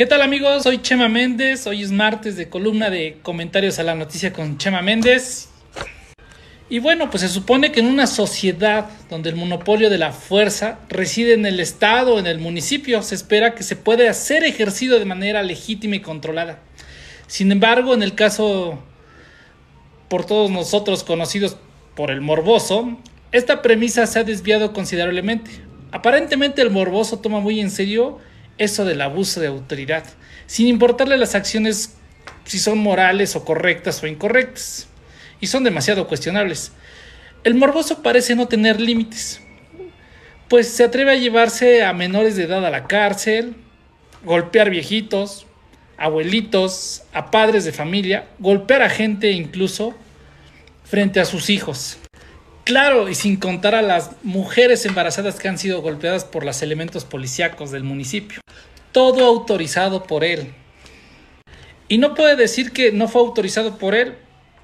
¿Qué tal amigos? Soy Chema Méndez, hoy es martes de columna de comentarios a la noticia con Chema Méndez. Y bueno, pues se supone que en una sociedad donde el monopolio de la fuerza reside en el Estado o en el municipio, se espera que se pueda ser ejercido de manera legítima y controlada. Sin embargo, en el caso por todos nosotros conocidos por el morboso, esta premisa se ha desviado considerablemente. Aparentemente el morboso toma muy en serio eso del abuso de autoridad, sin importarle las acciones si son morales o correctas o incorrectas, y son demasiado cuestionables. El morboso parece no tener límites, pues se atreve a llevarse a menores de edad a la cárcel, golpear viejitos, abuelitos, a padres de familia, golpear a gente incluso frente a sus hijos. Claro, y sin contar a las mujeres embarazadas que han sido golpeadas por los elementos policíacos del municipio. Todo autorizado por él. Y no puede decir que no fue autorizado por él,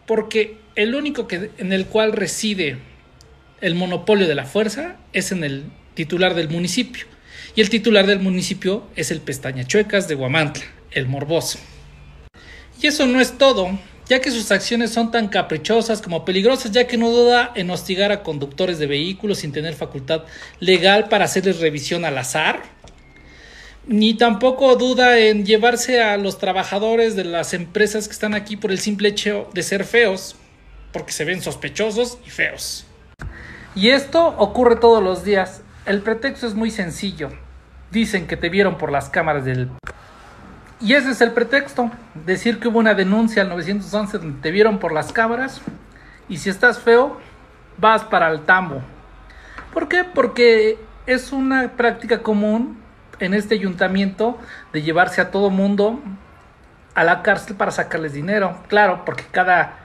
porque el único que, en el cual reside el monopolio de la fuerza es en el titular del municipio. Y el titular del municipio es el Pestaña Chuecas de Guamantla, el morboso. Y eso no es todo ya que sus acciones son tan caprichosas como peligrosas, ya que no duda en hostigar a conductores de vehículos sin tener facultad legal para hacerles revisión al azar, ni tampoco duda en llevarse a los trabajadores de las empresas que están aquí por el simple hecho de ser feos, porque se ven sospechosos y feos. Y esto ocurre todos los días. El pretexto es muy sencillo. Dicen que te vieron por las cámaras del y ese es el pretexto, decir que hubo una denuncia al 911 donde te vieron por las cámaras y si estás feo, vas para el tambo. ¿Por qué? Porque es una práctica común en este ayuntamiento de llevarse a todo mundo a la cárcel para sacarles dinero. Claro, porque cada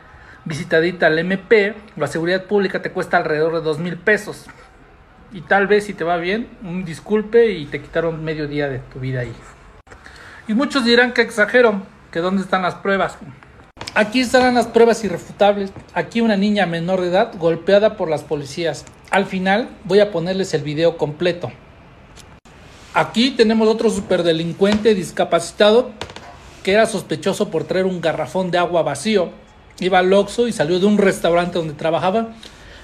visitadita al MP, la seguridad pública te cuesta alrededor de dos mil pesos. Y tal vez si te va bien, un disculpe y te quitaron medio día de tu vida ahí. Y muchos dirán que exagero, que dónde están las pruebas. Aquí estarán las pruebas irrefutables. Aquí una niña menor de edad golpeada por las policías. Al final voy a ponerles el video completo. Aquí tenemos otro superdelincuente discapacitado que era sospechoso por traer un garrafón de agua vacío. Iba al Oxxo y salió de un restaurante donde trabajaba,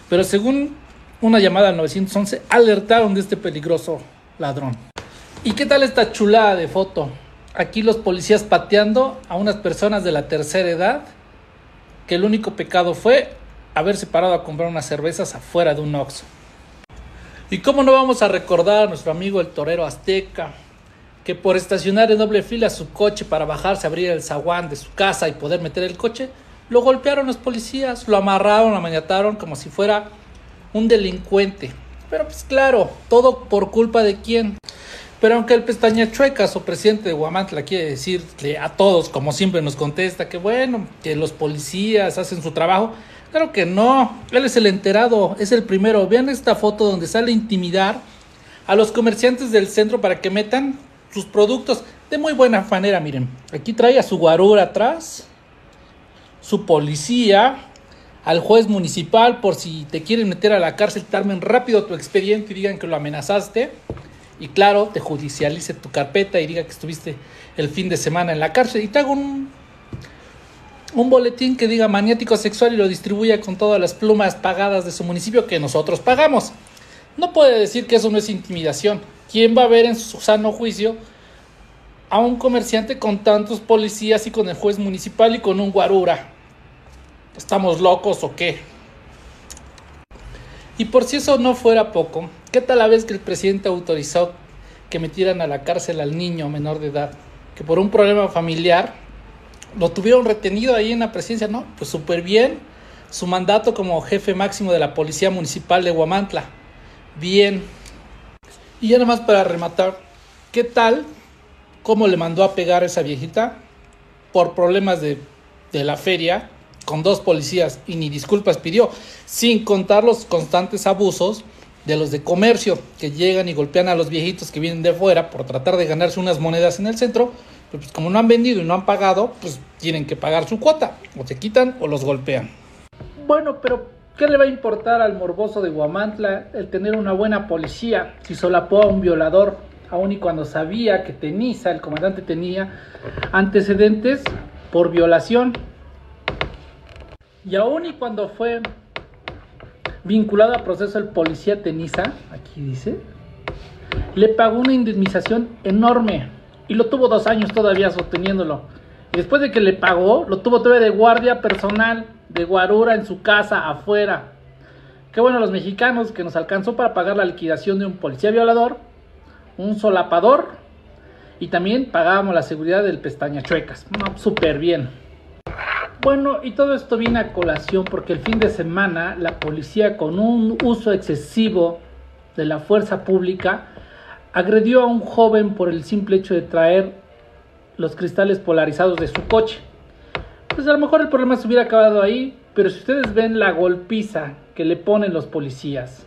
pero según una llamada al 911 alertaron de este peligroso ladrón. ¿Y qué tal esta chulada de foto? Aquí los policías pateando a unas personas de la tercera edad que el único pecado fue haberse parado a comprar unas cervezas afuera de un Oxxo. ¿Y cómo no vamos a recordar a nuestro amigo el torero azteca, que por estacionar en doble fila su coche para bajarse, abrir el zaguán de su casa y poder meter el coche, lo golpearon los policías, lo amarraron, lo amañataron como si fuera un delincuente. Pero pues claro, todo por culpa de quién? Pero aunque el pestaña chuecas o presidente de Guamantla quiere decirle a todos, como siempre nos contesta, que bueno, que los policías hacen su trabajo, claro que no, él es el enterado, es el primero. Vean esta foto donde sale a intimidar a los comerciantes del centro para que metan sus productos de muy buena manera, miren. Aquí trae a su guarura atrás, su policía, al juez municipal por si te quieren meter a la cárcel, tarmen rápido tu expediente y digan que lo amenazaste y claro, te judicialice tu carpeta y diga que estuviste el fin de semana en la cárcel y te hago un, un boletín que diga maniático sexual y lo distribuya con todas las plumas pagadas de su municipio que nosotros pagamos. No puede decir que eso no es intimidación. ¿Quién va a ver en su sano juicio a un comerciante con tantos policías y con el juez municipal y con un guarura? ¿Estamos locos o qué? Y por si eso no fuera poco, ¿qué tal la vez que el presidente autorizó que metieran a la cárcel al niño menor de edad? Que por un problema familiar lo tuvieron retenido ahí en la presidencia, ¿no? Pues súper bien. Su mandato como jefe máximo de la Policía Municipal de Huamantla. Bien. Y ya nada más para rematar, ¿qué tal cómo le mandó a pegar a esa viejita por problemas de, de la feria? con dos policías y ni disculpas pidió, sin contar los constantes abusos de los de comercio que llegan y golpean a los viejitos que vienen de fuera por tratar de ganarse unas monedas en el centro, pues como no han vendido y no han pagado, pues tienen que pagar su cuota, o se quitan o los golpean. Bueno, pero ¿qué le va a importar al morboso de Guamantla el tener una buena policía si solapó a un violador? aun y cuando sabía que Teniza, el comandante, tenía antecedentes por violación. Y aun y cuando fue vinculado a proceso el policía Teniza, aquí dice, le pagó una indemnización enorme y lo tuvo dos años todavía sosteniéndolo. Y después de que le pagó, lo tuvo todavía de guardia personal, de guarura en su casa, afuera. Qué bueno los mexicanos que nos alcanzó para pagar la liquidación de un policía violador, un solapador y también pagábamos la seguridad del pestaña chuecas. No, súper bien. Bueno, y todo esto viene a colación porque el fin de semana la policía con un uso excesivo de la fuerza pública agredió a un joven por el simple hecho de traer los cristales polarizados de su coche. Pues a lo mejor el problema se hubiera acabado ahí, pero si ustedes ven la golpiza que le ponen los policías,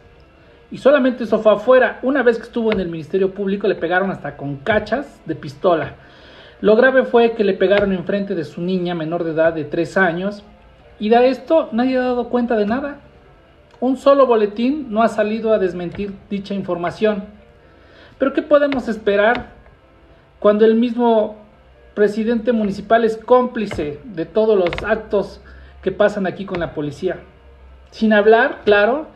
y solamente eso fue afuera, una vez que estuvo en el Ministerio Público le pegaron hasta con cachas de pistola. Lo grave fue que le pegaron enfrente de su niña menor de edad de 3 años, y de esto nadie ha dado cuenta de nada. Un solo boletín no ha salido a desmentir dicha información. Pero ¿qué podemos esperar cuando el mismo presidente municipal es cómplice de todos los actos que pasan aquí con la policía? Sin hablar, claro,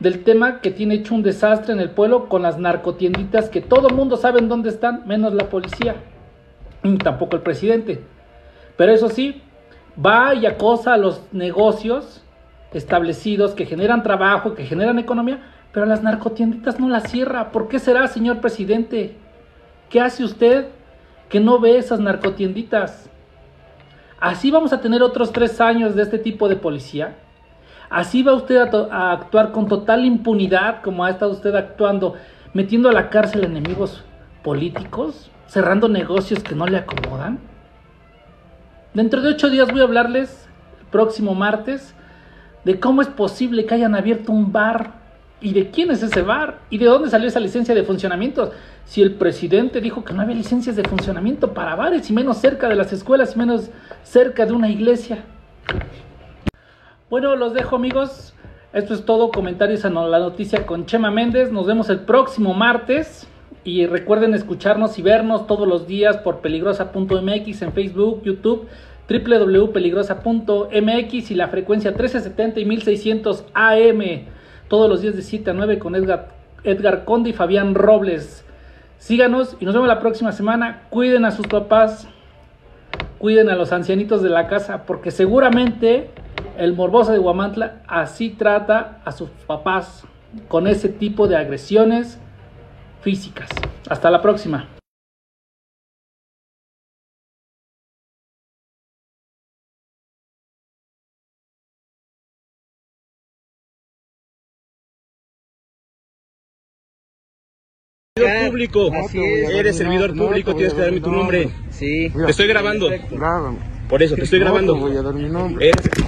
del tema que tiene hecho un desastre en el pueblo con las narcotienditas que todo mundo sabe en dónde están, menos la policía, tampoco el presidente. Pero eso sí, va y acosa a los negocios establecidos que generan trabajo, que generan economía, pero las narcotienditas no las cierra. ¿Por qué será, señor presidente? ¿Qué hace usted que no ve esas narcotienditas? Así vamos a tener otros tres años de este tipo de policía. Así va usted a, actuar con total impunidad como ha estado usted actuando, metiendo a la cárcel enemigos políticos, cerrando negocios que no le acomodan. Dentro de ocho días voy a hablarles, el próximo martes, de cómo es posible que hayan abierto un bar ¿Y de quién es ese bar? ¿Y de dónde salió esa licencia de funcionamiento? Si el presidente dijo que no había licencias de funcionamiento para bares y menos cerca de las escuelas y menos cerca de una iglesia. Bueno, los dejo amigos. Esto es todo. Comentarios a la noticia con Chema Méndez. Nos vemos el próximo martes. Y recuerden escucharnos y vernos todos los días por peligrosa.mx en Facebook, YouTube, www.peligrosa.mx y la frecuencia 1370 y 1600 AM todos los días de 7 a 9 con Edgar, Edgar Conde y Fabián Robles. Síganos y nos vemos la próxima semana. Cuiden a sus papás, cuiden a los ancianitos de la casa, porque seguramente el morboso de Guamantla así trata a sus papás con ese tipo de agresiones físicas. Hasta la próxima. servidor público. Eres servidor público, tienes que darme tu nombre. Sí. Te estoy grabando. Grábame. Por eso, te estoy grabando. No, te voy a dar mi nombre. Eres-